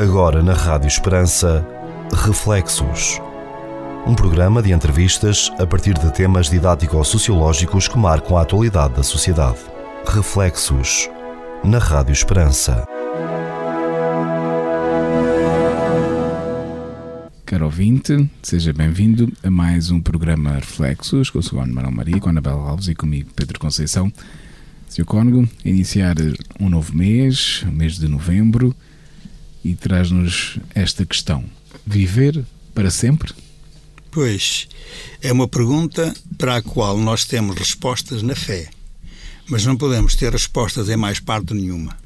Agora na Rádio Esperança, Reflexos. Um programa de entrevistas a partir de temas didático-sociológicos que marcam a atualidade da sociedade. Reflexos. Na Rádio Esperança. Caro ouvinte, seja bem-vindo a mais um programa Reflexos com o Sr. Manuel Maria, com a Anabela Alves e comigo, Pedro Conceição. Sr. Cónigo, iniciar um novo mês, mês de novembro, e traz-nos esta questão: viver para sempre? Pois, é uma pergunta para a qual nós temos respostas na fé, mas não podemos ter respostas em mais parte nenhuma.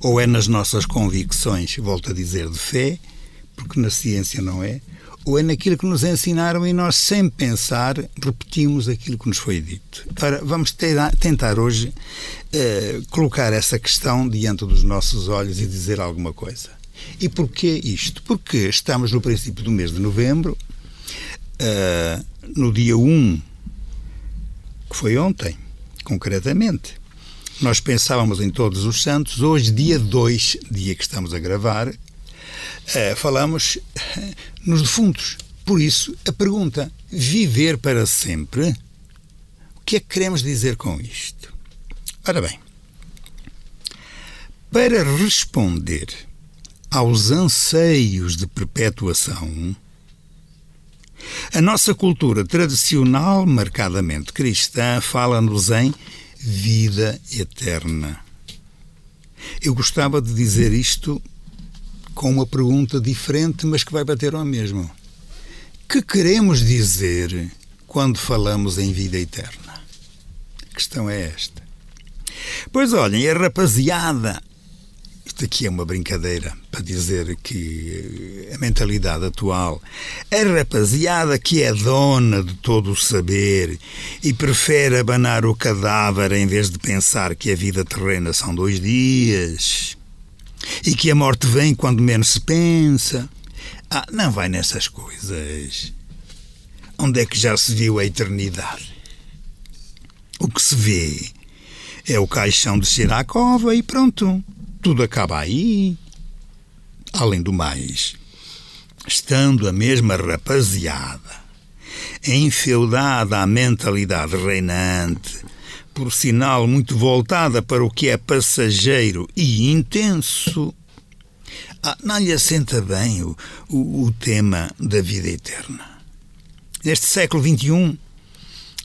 Ou é nas nossas convicções, volto a dizer, de fé, porque na ciência não é, ou é naquilo que nos ensinaram e nós, sem pensar, repetimos aquilo que nos foi dito. Ora, vamos tentar hoje eh, colocar essa questão diante dos nossos olhos e dizer alguma coisa. E porquê isto? Porque estamos no princípio do mês de novembro, uh, no dia 1, que foi ontem, concretamente. Nós pensávamos em todos os santos, hoje, dia 2, dia que estamos a gravar, uh, falamos nos defuntos. Por isso, a pergunta: viver para sempre? O que é que queremos dizer com isto? Ora bem, para responder aos anseios de perpetuação, a nossa cultura tradicional, marcadamente cristã, fala-nos em vida eterna. Eu gostava de dizer isto com uma pergunta diferente, mas que vai bater ao mesmo. Que queremos dizer quando falamos em vida eterna? A questão é esta. Pois olhem, a rapaziada isto aqui é uma brincadeira para dizer que a mentalidade atual, a rapaziada que é dona de todo o saber e prefere abanar o cadáver em vez de pensar que a vida terrena são dois dias e que a morte vem quando menos se pensa. Ah, não vai nessas coisas. Onde é que já se viu a eternidade? O que se vê é o caixão descer à cova e pronto tudo acaba aí. Além do mais, estando a mesma rapaziada enfeudada à mentalidade reinante, por sinal muito voltada para o que é passageiro e intenso, ah, não lhe assenta bem o, o, o tema da vida eterna. Neste século XXI,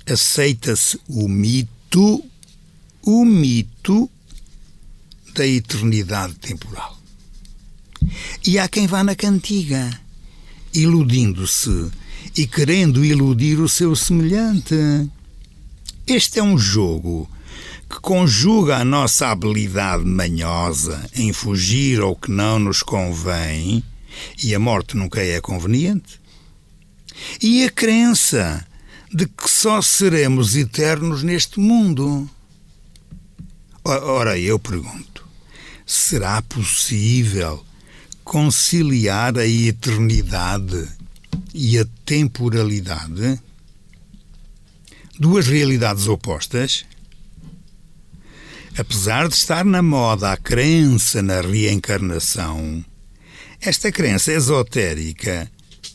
aceita-se o mito, o mito da eternidade temporal. E há quem vá na cantiga, iludindo-se e querendo iludir o seu semelhante. Este é um jogo que conjuga a nossa habilidade manhosa em fugir ao que não nos convém, e a morte nunca é conveniente, e a crença de que só seremos eternos neste mundo. Ora, eu pergunto: será possível conciliar a eternidade e a temporalidade? Duas realidades opostas? Apesar de estar na moda a crença na reencarnação, esta crença esotérica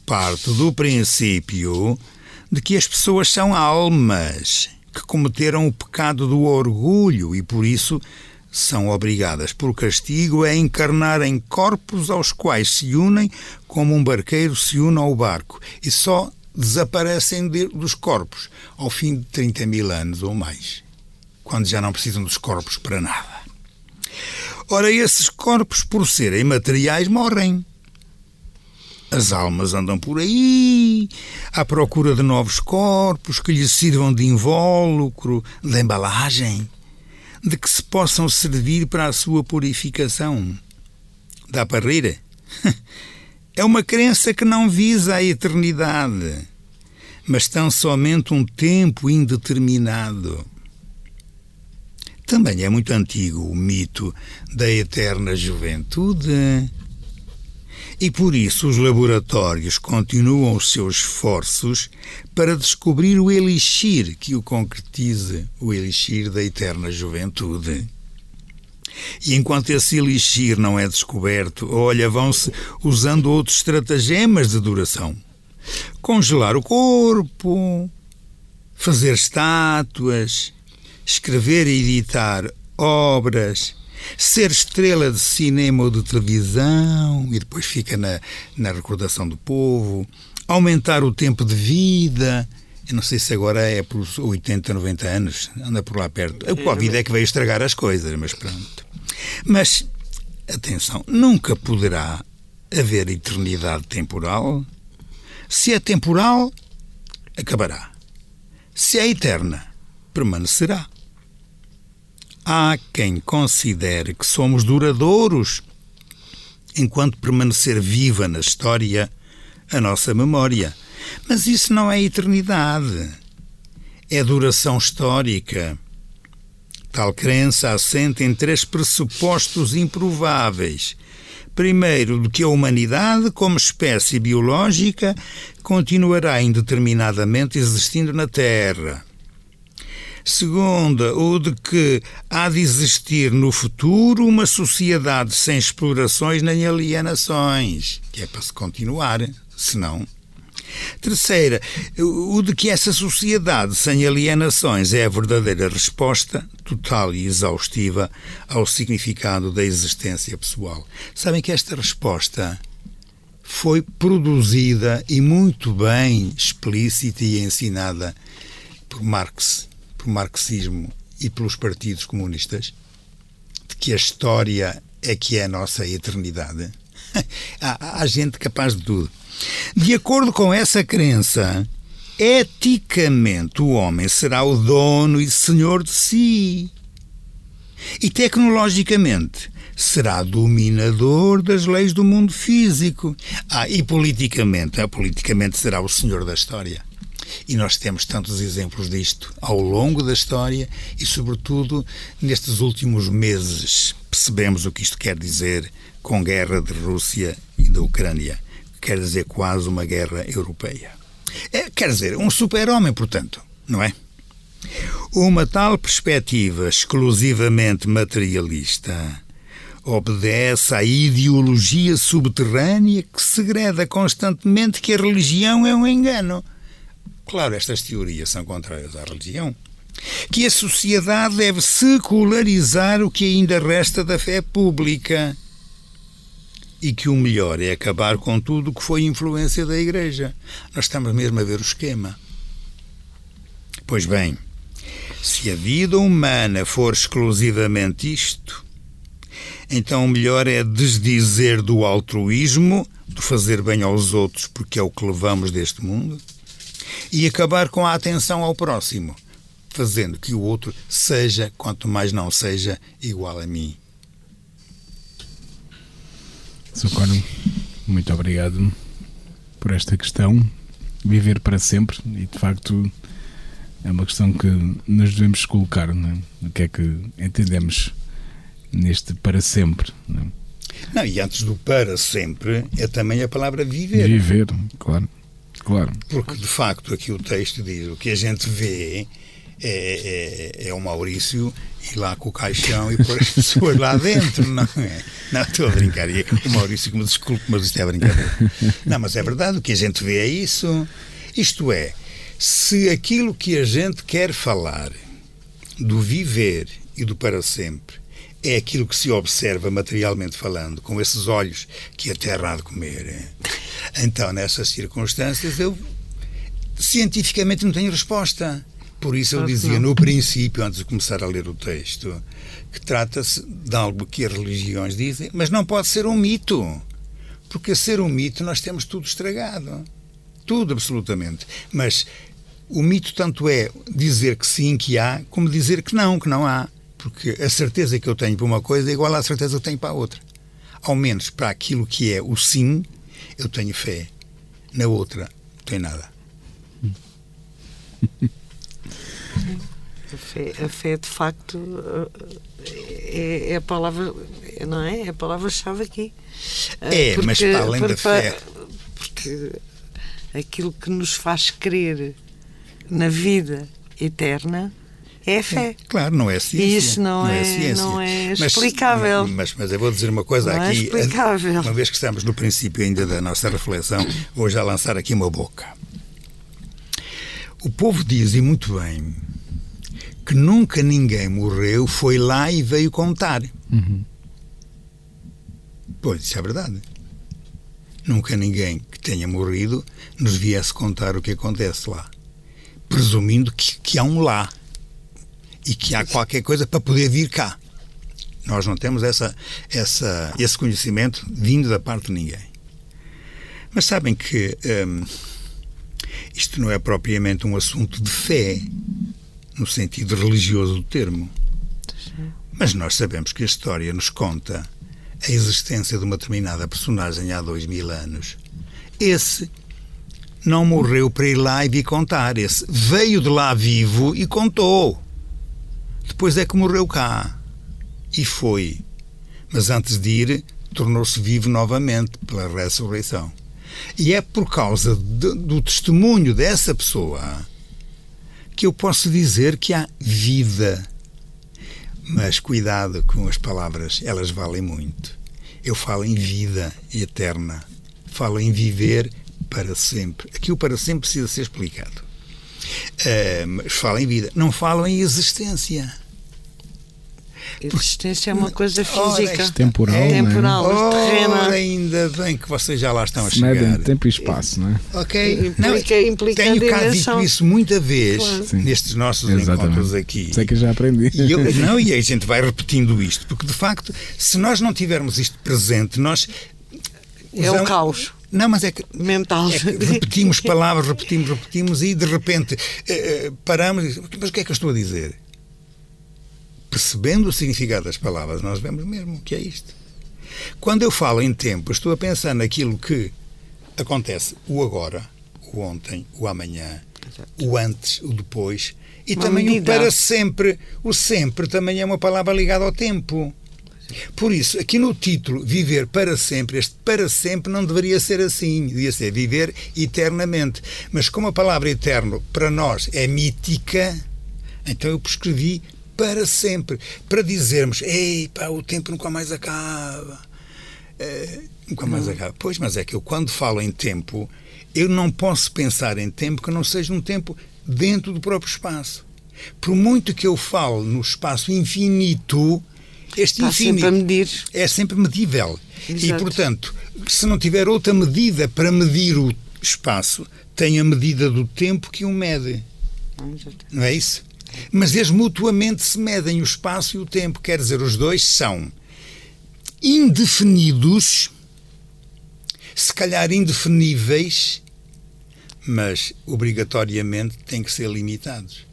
parte do princípio de que as pessoas são almas que cometeram o pecado do orgulho e por isso são obrigadas por castigo a encarnar em corpos aos quais se unem como um barqueiro se une ao barco e só desaparecem de, dos corpos ao fim de 30 mil anos ou mais, quando já não precisam dos corpos para nada. Ora, esses corpos, por serem materiais, morrem. As almas andam por aí, à procura de novos corpos que lhes sirvam de invólucro, de embalagem de que se possam servir para a sua purificação. Dá para rir? É uma crença que não visa a eternidade, mas tão somente um tempo indeterminado. Também é muito antigo o mito da eterna juventude. E por isso os laboratórios continuam os seus esforços para descobrir o elixir que o concretize, o elixir da eterna juventude. E enquanto esse elixir não é descoberto, olha, vão-se usando outros estratagemas de duração. Congelar o corpo, fazer estátuas, escrever e editar obras, ser estrela de cinema ou de televisão e depois fica na, na recordação do povo, aumentar o tempo de vida. Eu não sei se agora é por 80, 90 anos, anda por lá perto. O Covid é que veio estragar as coisas, mas pronto. Mas, atenção, nunca poderá haver eternidade temporal. Se é temporal, acabará. Se é eterna, permanecerá. Há quem considere que somos duradouros enquanto permanecer viva na história a nossa memória. Mas isso não é eternidade. É duração histórica. Tal crença assenta em três pressupostos improváveis. Primeiro, de que a humanidade, como espécie biológica, continuará indeterminadamente existindo na Terra. Segunda, o de que há de existir no futuro uma sociedade sem explorações nem alienações, que é para se continuar, senão Terceira, o de que essa sociedade sem alienações é a verdadeira resposta, total e exaustiva, ao significado da existência pessoal. Sabem que esta resposta foi produzida e muito bem explícita e ensinada por Marx, por marxismo e pelos partidos comunistas, de que a história é que é a nossa eternidade. há, há gente capaz de tudo. De acordo com essa crença, eticamente o homem será o dono e senhor de si. E tecnologicamente será dominador das leis do mundo físico. Ah, e politicamente, ah, politicamente será o senhor da história. E nós temos tantos exemplos disto ao longo da história e, sobretudo, nestes últimos meses. Percebemos o que isto quer dizer com a guerra de Rússia e da Ucrânia quer dizer quase uma guerra europeia. É, quer dizer, um super-homem, portanto, não é? Uma tal perspectiva exclusivamente materialista obedece à ideologia subterrânea que segreda constantemente que a religião é um engano. Claro, estas teorias são contrárias à religião. Que a sociedade deve secularizar o que ainda resta da fé pública e que o melhor é acabar com tudo que foi influência da Igreja. Nós estamos mesmo a ver o esquema. Pois bem, se a vida humana for exclusivamente isto, então o melhor é desdizer do altruísmo, do fazer bem aos outros porque é o que levamos deste mundo, e acabar com a atenção ao próximo, fazendo que o outro seja, quanto mais não seja, igual a mim. Socorro, muito obrigado por esta questão. Viver para sempre, e de facto é uma questão que nos devemos colocar. Não é? O que é que entendemos neste para sempre? Não, é? não, e antes do para sempre é também a palavra viver. Viver, claro. Claro. Porque de facto aqui o texto diz o que a gente vê é, é, é o Maurício ir lá com o caixão e pôr as pessoas lá dentro, não é? Não, estou a brincar. E o Maurício que me desculpe, mas isto é brincadeira. Não, mas é verdade, o que a gente vê é isso. Isto é, se aquilo que a gente quer falar do viver e do para sempre é aquilo que se observa materialmente falando, com esses olhos que a terra há de comer, então nessas circunstâncias eu cientificamente não tenho resposta. Por isso eu dizia no princípio, antes de começar a ler o texto, que trata-se de algo que as religiões dizem, mas não pode ser um mito. Porque a ser um mito nós temos tudo estragado. Tudo, absolutamente. Mas o mito tanto é dizer que sim, que há, como dizer que não, que não há. Porque a certeza que eu tenho para uma coisa é igual à certeza que eu tenho para a outra. Ao menos para aquilo que é o sim, eu tenho fé. Na outra, não tenho nada. A fé, a fé de facto é, é, a palavra, não é? É a palavra-chave aqui. É, porque, mas para além da fé. Porque aquilo que nos faz crer na vida eterna É fé. Claro, não é ciência. Isso não, é, ciência. não é Mas- explicável. Mas, mas eu vou dizer uma coisa Não é aqui. explicável. Uma vez que estamos no princípio ainda da nossa reflexão, vou já lançar aqui uma boca. O povo diz, e muito bem, que nunca ninguém morreu, foi lá e veio contar. Pois, isso é verdade. Nunca ninguém que tenha morrido nos viesse contar o que acontece lá. Presumindo que, que há um lá e que há qualquer coisa para poder vir cá. Nós não temos essa, essa, esse conhecimento vindo da parte de ninguém. Mas sabem que hum, isto não é propriamente um assunto de fé, no sentido religioso do termo. Mas nós sabemos que a história nos conta a existência de uma determinada personagem há dois mil anos. Esse não morreu para ir lá e vir contar. Esse veio de lá vivo e contou. Depois é que morreu cá. E foi. Mas antes de ir, tornou-se vivo novamente pela ressurreição. E é por causa de- do testemunho dessa pessoa que eu posso dizer que há vida. Mas cuidado com as palavras, elas valem muito. Eu falo em vida eterna. Falo em viver para sempre. Aqui o para sempre precisa ser explicado. Eh, mas falo em vida. Não falo em existência. Existência é uma coisa Ora, física. isto- Temporal, É né? temporal, Ora, terrena. ainda bem que vocês já lá estão a Se medem chegar. tempo e espaço, não é? Ok. Implica- implica tenho cá dito isso muita vez Claro. Nestes nossos Exatamente. encontros aqui. Sei que eu já aprendi. E eu- não, e a gente vai repetindo isto, porque de facto, se nós não tivermos isto presente, nós. É o usamos- caos Não, mas é que. mental. é que repetimos palavras, repetimos, repetimos e de repente eh, eh, paramos e dizemos, mas o que é que eu estou a dizer? Percebendo o significado das palavras, nós vemos mesmo o que é isto. Quando eu falo em tempo, estou a pensar naquilo que acontece o agora, o ontem, o amanhã, o antes, o depois e Uma também medida. o para sempre. O sempre também é uma palavra ligada ao tempo. Por isso, aqui no título Viver para sempre, este para sempre não deveria ser assim, devia ser viver eternamente. Mas como a palavra eterno para nós é mítica, então eu prescrevi para sempre, para dizermos, ei, pá, o tempo nunca mais acaba. Eh, nunca mais acaba. Pois, mas é que eu quando falo em tempo, eu não posso pensar em tempo que não seja um tempo dentro do próprio espaço. Por muito que eu fale no espaço infinito, este Está infinito sempre a medir. é sempre medível. E, Exato. portanto, se não tiver outra medida para medir o espaço, tem a medida do tempo que o mede. Não é isso? Mas eles mutuamente se medem o espaço e o tempo. Quer dizer, os dois são indefinidos, se calhar indefiníveis, mas obrigatoriamente têm que ser limitados.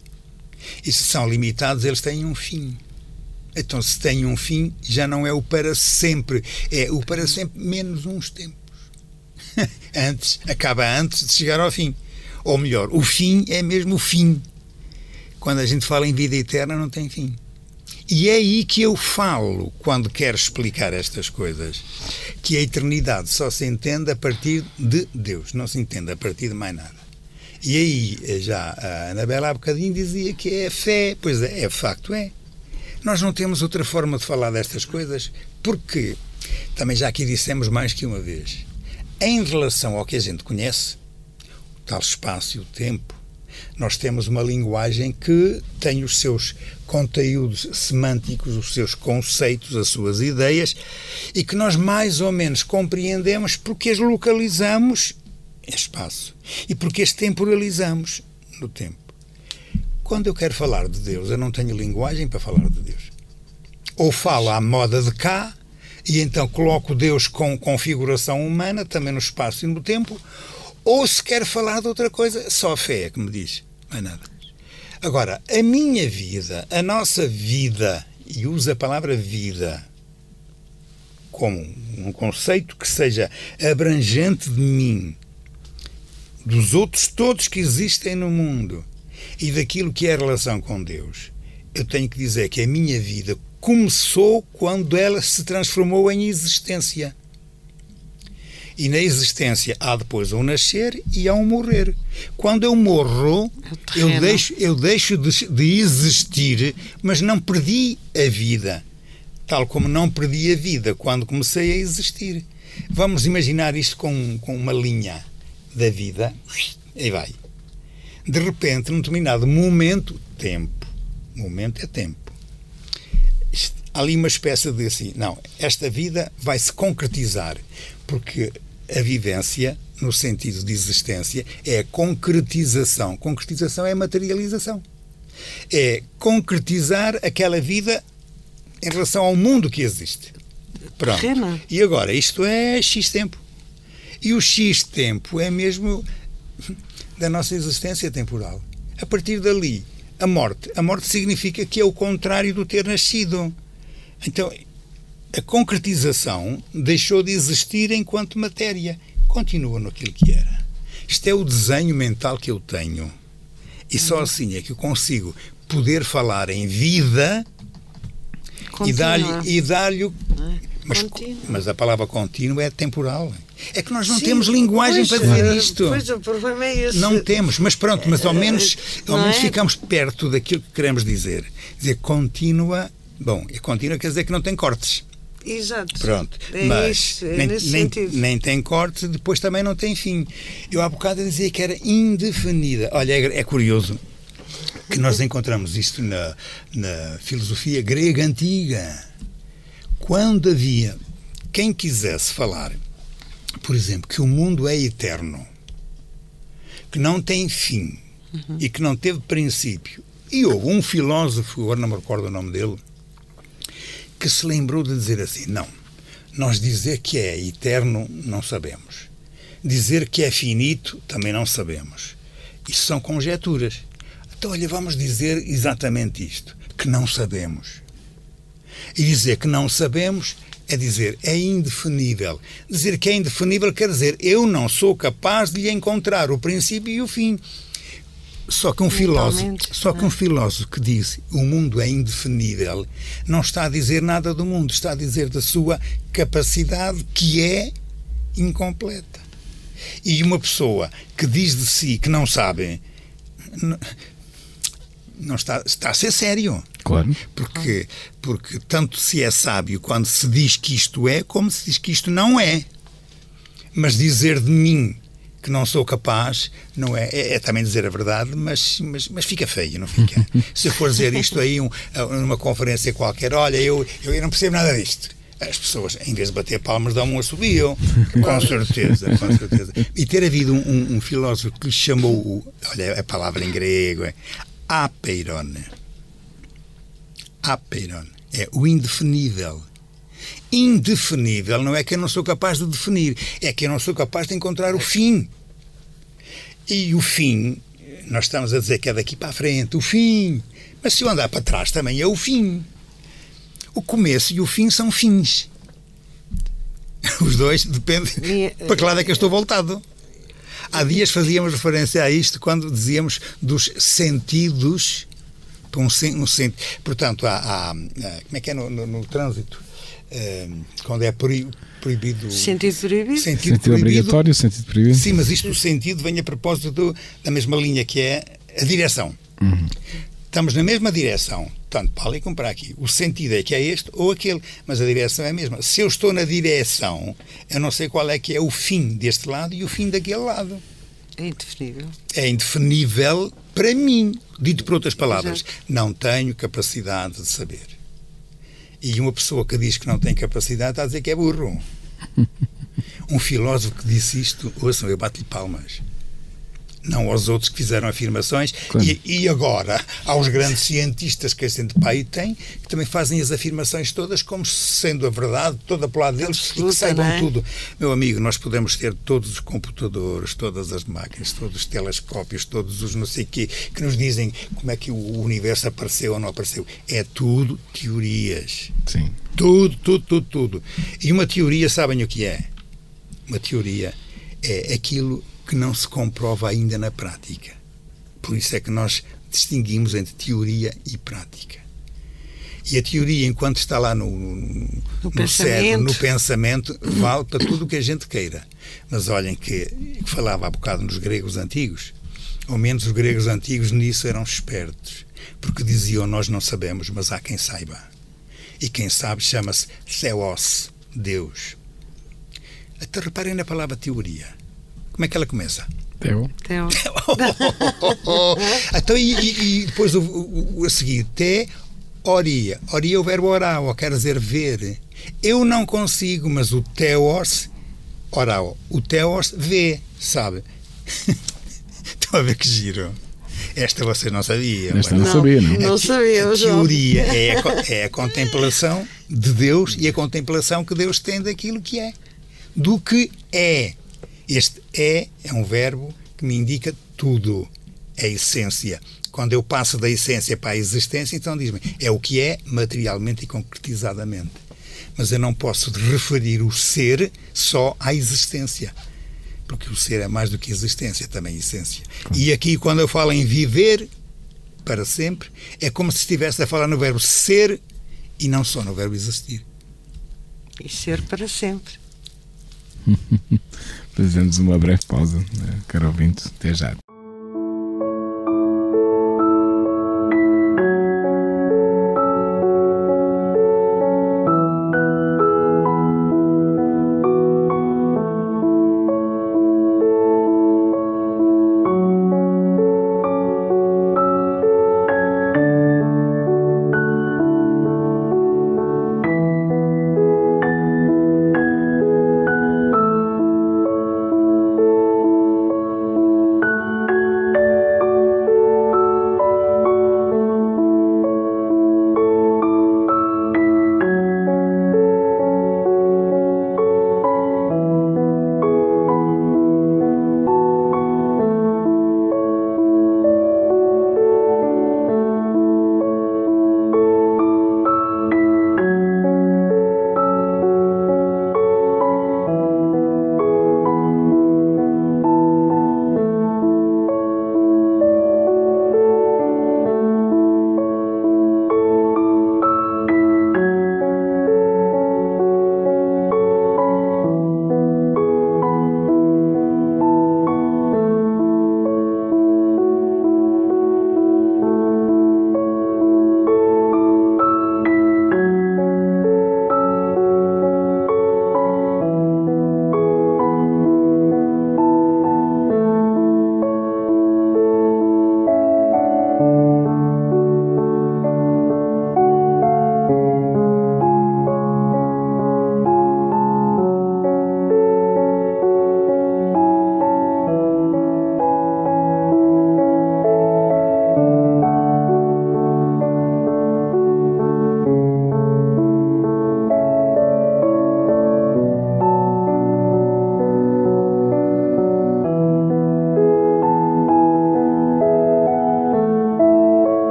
E se são limitados, eles têm um fim. Então, se têm um fim, já não é o para sempre, é o para sempre menos uns tempos. antes, acaba antes de chegar ao fim. Ou melhor, o fim é mesmo o fim. Quando a gente fala em vida eterna, não tem fim. E é aí que eu falo quando quero explicar estas coisas, que a eternidade só se entende a partir de Deus, não se entende a partir de mais nada. E aí, já a Anabela há bocadinho dizia que é fé, pois é, é facto é. Nós não temos outra forma de falar destas coisas, porque, também já aqui dissemos mais que uma vez, em relação ao que a gente conhece, o tal espaço e o tempo, nós temos uma linguagem que tem os seus conteúdos semânticos, os seus conceitos, as suas ideias, e que nós mais ou menos compreendemos porque as localizamos em espaço e porque as temporalizamos no tempo. Quando eu quero falar de Deus, eu não tenho linguagem para falar de Deus. Ou falo à moda de cá, e então coloco Deus com configuração humana, também no espaço e no tempo, ou se quer falar de outra coisa, só a fé é que me diz, mais nada. Agora, a minha vida, a nossa vida, e uso a palavra vida como um conceito que seja abrangente de mim, dos outros todos que existem no mundo e daquilo que é a relação com Deus, eu tenho que dizer que a minha vida começou quando ela se transformou em existência. E na existência há depois um nascer e há um morrer. Quando eu morro, É eu deixo, eu deixo de, de existir, mas não perdi a vida. Tal como não perdi a vida quando comecei a existir. Vamos imaginar isto com, com uma linha da vida. Aí vai. De repente, num determinado momento, tempo. Momento é tempo. Há ali uma espécie de assim, não, esta vida vai se concretizar, porque a vivência, no sentido de existência, é a concretização. Concretização é materialização. É concretizar aquela vida em relação ao mundo que existe. Pronto. Terrena. E agora, isto é X tempo. E o X tempo é mesmo da nossa existência temporal. A partir dali, a morte. A morte significa que é o contrário do ter nascido. Então, a concretização deixou de existir enquanto matéria. Continua naquilo que era. Isto é o desenho mental que eu tenho. E só assim é que eu consigo poder falar em vida e dar-lhe e não é? mas, mas a palavra contínuo é temporal. É que nós não Sim, temos linguagem pois, para dizer eh, isto. Pois o problema é esse. Não temos, mas pronto, mas ao menos, ao não menos é? ficamos perto daquilo que queremos dizer. Dizer contínua, bom, e contínua quer dizer que não tem cortes. Exato. Pronto, É mas isso, é nem, nem, nem tem corte, depois também não tem fim. Eu há bocado dizia que era indefinida. Olha, é, é curioso que nós encontramos isto na, na filosofia grega antiga. Quando havia quem quisesse falar, por exemplo, que o mundo é eterno, que não tem fim e que não teve princípio, e houve um filósofo, agora não me recordo o nome dele, que se lembrou de dizer assim: não, nós dizer que é eterno não sabemos, dizer que é finito também não sabemos. Isso são conjecturas. Então, olha, vamos dizer exatamente isto: que não sabemos. E dizer que não sabemos é dizer é indefinível. Dizer que é indefinível quer dizer eu não sou capaz de lhe encontrar o princípio e o fim. Só que um filósofo, só que não um é? filósofo que diz o mundo é indefinível não está a dizer nada do mundo, está a dizer da sua capacidade que é incompleta. E uma pessoa que diz de si que não sabe n- não está, está a ser sério. Claro. Porque, porque tanto se é sábio quando se diz que isto é, como se diz que isto não é. Mas dizer de mim que não sou capaz não é, é, é também dizer a verdade, mas, mas, mas fica feio, não fica? se eu for dizer isto aí um, numa conferência qualquer, olha, eu, eu não percebo nada disto. As pessoas, em vez de bater palmas, dão um assobio. Com certeza, com certeza. E ter havido um, um, um filósofo que lhe chamou, o, olha a palavra em grego, é apeiron. Apeiron. É o indefinível. Indefinível não é que eu não sou capaz de definir, é que eu não sou capaz de encontrar o fim. E o fim, nós estamos a dizer que é daqui para a frente, o fim. Mas se eu andar para trás também é o fim. O começo e o fim são fins. Os dois dependem. E, Para que lado é que eu estou voltado? Há dias fazíamos referência a isto quando dizíamos dos sentidos. Um, um portanto, há, há- há- Como é que é no, no- no trânsito? Eh, quando é proi- proibido. Sentido proibido? Sentido, Sentido proibido. obrigatório, sentido proibido. Sim, mas isto o sentido vem a propósito do- da mesma linha que é a direção. Estamos na mesma direção, tanto para ali como para aqui. O sentido é que é este ou aquele, mas a direção é a mesma. Se eu estou na direção, eu não sei qual é que é o fim deste lado e o fim daquele lado. É indefinível. É indefinível para mim. Dito por outras palavras, Exato. não tenho capacidade de saber. E uma pessoa que diz que não tem capacidade está a dizer que é burro. Um filósofo que disse isto, ouçam, eu bato-lhe palmas. Não aos outros que fizeram afirmações. Claro. E, e agora, aos grandes cientistas que a gente pai tem, que também fazem as afirmações todas como sendo a verdade, toda para lado deles, e que Absoluta, saibam é? tudo. Meu amigo, nós podemos ter todos os computadores, todas as máquinas, todos os telescópios, todos os não sei quê, que nos dizem como é que o universo apareceu ou não apareceu. É tudo teorias. Sim. Tudo, tudo, tudo, tudo. E uma teoria, sabem o que é? Uma teoria é aquilo que não se comprova ainda na prática. Por isso é que nós distinguimos entre teoria e prática. E a teoria, enquanto está lá no, no, No no cérebro, pensamento. no pensamento, vale para tudo o que a gente queira. Mas olhem que, que falava há bocado nos gregos antigos, ao menos os gregos antigos nisso eram espertos, porque diziam nós não sabemos, mas há quem saiba. E quem sabe chama-se Theos, Deus. Até reparem na palavra teoria. Como é que ela começa? Teo. Então, então, e, e- e depois o, o- o- a seguir, te oria. Oria é o verbo oral, quer dizer ver. Eu não consigo, mas o teos, oral, o teos vê, sabe? Estão a ver que giro. Esta você não sabia. Esta mas- não sabia, não. Não sabia, a teoria é a, é a contemplação de Deus e a contemplação que Deus tem daquilo que é. Do que é. Este é é um verbo que me indica tudo. É a essência. Quando eu passo da essência para a existência, então diz-me, é o que é materialmente e concretizadamente. Mas eu não posso referir o ser só à existência. Porque o ser é mais do que existência, também é essência. E aqui, quando eu falo em viver, para sempre, é como se estivesse a falar no verbo ser e não só no verbo existir. e ser para sempre. Fazemos uma breve pausa, né, caro ouvinte. Até já.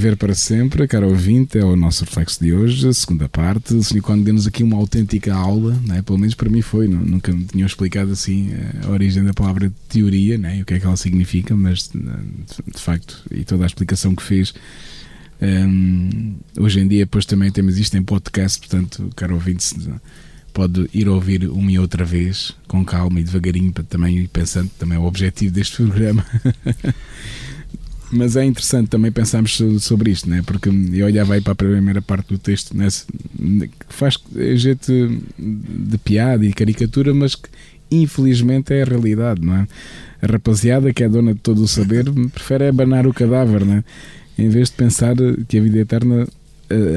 Viver para sempre, caro ouvinte, é o nosso reflexo de hoje, a segunda parte. O Senhor quando deu-nos aqui uma autêntica aula, né? pelo menos para mim foi, nu- nunca me tinham explicado assim eh, a origem da palavra teoria né? e o que é que ela significa, mas eh, de facto, e toda a explicação que fez. hum, hoje em dia, depois também temos isto em podcast, portanto, caro ouvinte, pode ir ouvir uma e outra vez, com calma e devagarinho, para também pensando, também é o objetivo deste programa. Mas é interessante também pensarmos sobre isto, né? porque eu olhava aí para a primeira parte do texto, né? que faz jeito de piada e caricatura, mas que infelizmente é a realidade, não é? A rapaziada que é dona de todo o saber prefere abanar o cadáver, né? em vez de pensar que a vida eterna,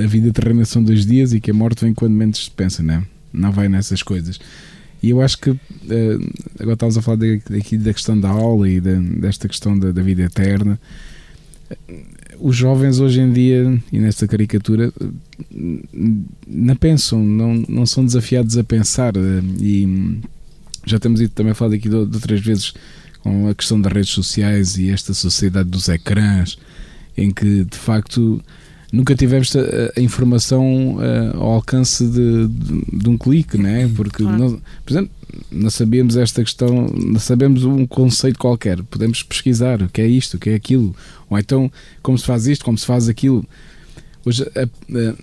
a vida terrena são dois dias e que a morte vem quando menos se pensa, né? não vai nessas coisas. E eu acho que uh, agora estávamos a falar da questão da aula e de, desta questão da, da, vida eterna. Os jovens hoje em dia, e nesta caricatura, não pensam, não, não são desafiados a pensar. E já temos ido também falado aqui de, de outras vezes com a questão das redes sociais e esta sociedade dos ecrãs, em que de facto nunca tivemos a, a informação uh, ao alcance de, de, de, um clique, né? porque claro. nós, por exemplo, não sabíamos esta questão, não sabemos um conceito qualquer, podemos pesquisar o que é isto, o que é aquilo, ou então como se faz isto, como se faz aquilo. Hoje a, a,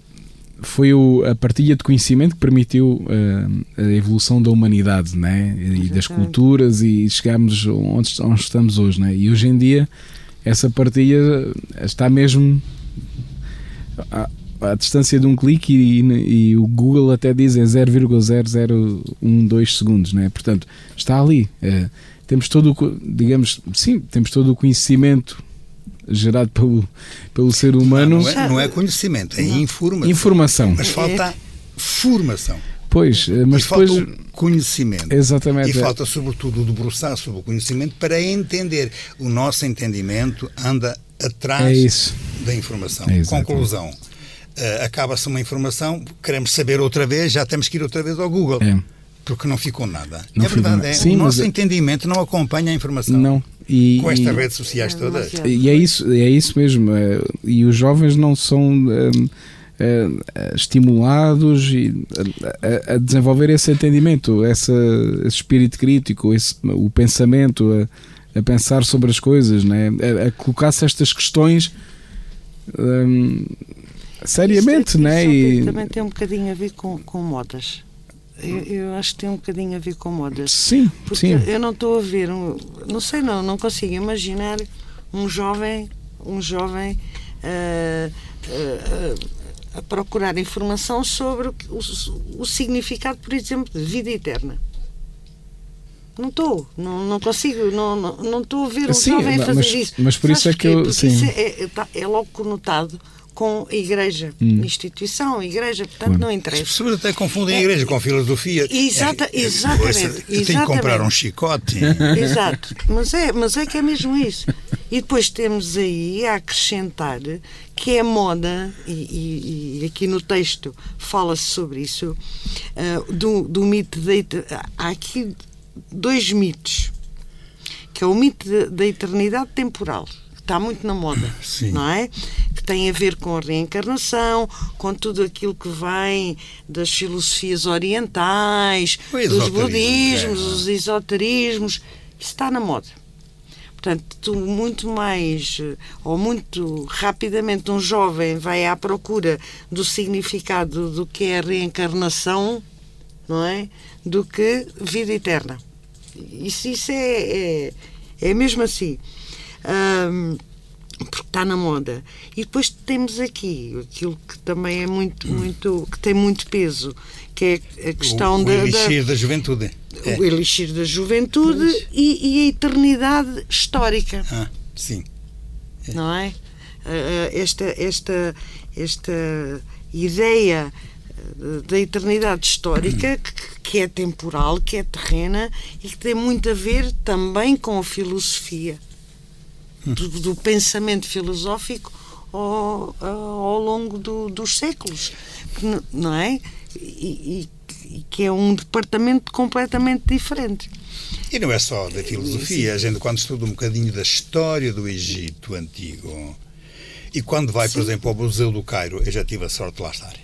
foi o, a partilha de conhecimento que permitiu a, a evolução da humanidade né? e das culturas e chegámos onde, onde estamos hoje. Né? E hoje em dia essa partilha está mesmo à, distância de um clique e, e, o Google até diz é 0,0012 segundos, né? portanto está ali. É, temos todo o, digamos, sim, temos todo o conhecimento gerado pelo, pelo ser humano. Não, não, é, não é, conhecimento, é informação. Informação. Mas falta formação. Pois, eh, mas e depois. Falta conhecimento. Exatamente. E falta, sobretudo, debruçar sobre o conhecimento para entender. O nosso entendimento anda atrás é da informação. É Conclusão. Uh, Acaba-se uma informação, queremos saber outra vez, já temos que ir outra vez ao Google. É. Porque não ficou nada. Não é verdade, é, Sim, o nosso é- entendimento não acompanha a informação. Não. E, com estas redes sociais todas. E é isso, é isso mesmo. É, e os jovens não são é, estimulados a, a, desenvolver esse entendimento, esse, esse espírito crítico, esse, o pensamento, a, a, pensar sobre as coisas, né? a, a colocar-se estas questões um, seriamente. Isto, né? e... Também tem um bocadinho a ver com, com modas. Eu, eu, acho que tem um bocadinho a ver com modas. Sim, porque sim. eu não estou a ver, um, não sei, não, não consigo imaginar um jovem, um jovem uh, uh, uh, a procurar informação sobre o, o, o, significado, por exemplo, de vida eterna. Não estou, não, não consigo, não, não, não estou a ver um sim, jovem fazer mas, isso. Mas por isso é que eu. Isso é, é, é logo conotado com a igreja, hum. instituição, igreja, portanto não interessa. As pessoas até confundem a igreja com filosofia. Exata, é, exatamente. Eu tenho que comprar um chicote. Exato, mas é, mas é que é mesmo isso. E depois temos aí a acrescentar que é moda, e, e, e aqui no texto fala-se sobre isso, uh, do, do mito da. Há aqui dois mitos, que é o mito da eternidade temporal está muito na moda, Sim. não é? Que tem a ver com a reencarnação, com tudo aquilo que vem das filosofias orientais, dos budismos, é. dos esoterismos. Isso está na moda. Portanto, muito mais, ou muito rapidamente, um jovem vai à procura do significado do que é a reencarnação, não é? Do que vida eterna. Isso, isso é, é, é mesmo assim um, porque está na moda. E depois temos aqui aquilo que também é muito, muito, que tem muito peso, que é a questão o, o da, elixir da, da juventude. É. O elixir da juventude e, e, a eternidade histórica. Ah, sim. É. Não é? Esta, esta, esta ideia da eternidade histórica que, que é temporal, que é terrena e que tem muito a ver também com a filosofia do, do pensamento filosófico ao, ao longo do, dos séculos, não é? E, e, que é um departamento completamente diferente. E não é só da filosofia, a gente quando estuda um bocadinho da história do Egito Antigo e quando vai, Sim. por exemplo, ao Museu do Cairo, eu já tive a sorte de lá estar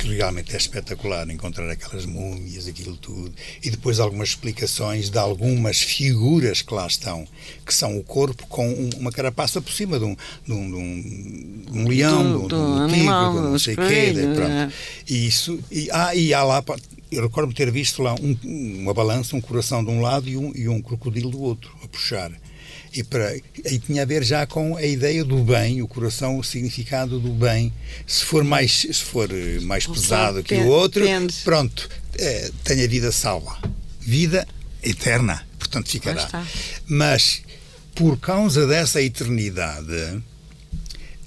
que realmente é espetacular encontrar aquelas múmias, aquilo tudo, e depois algumas explicações de algumas figuras que lá estão, que são o corpo com uma carapaça por cima de um, de um, de um, de um leão, do, de um, de um tigre, de não sei o quê. Pronto. É. E isso, e, ah, e há lá eu recordo-me ter visto lá um, uma balança, um coração de um lado e um, e um crocodilo do outro, a puxar. E, para, e tinha a ver já com a ideia do bem, o coração, o significado do bem. Se for mais, se for mais pesado que o outro, pronto, é, tem a vida salva. Vida eterna, portanto ficará. Mas, por causa dessa eternidade,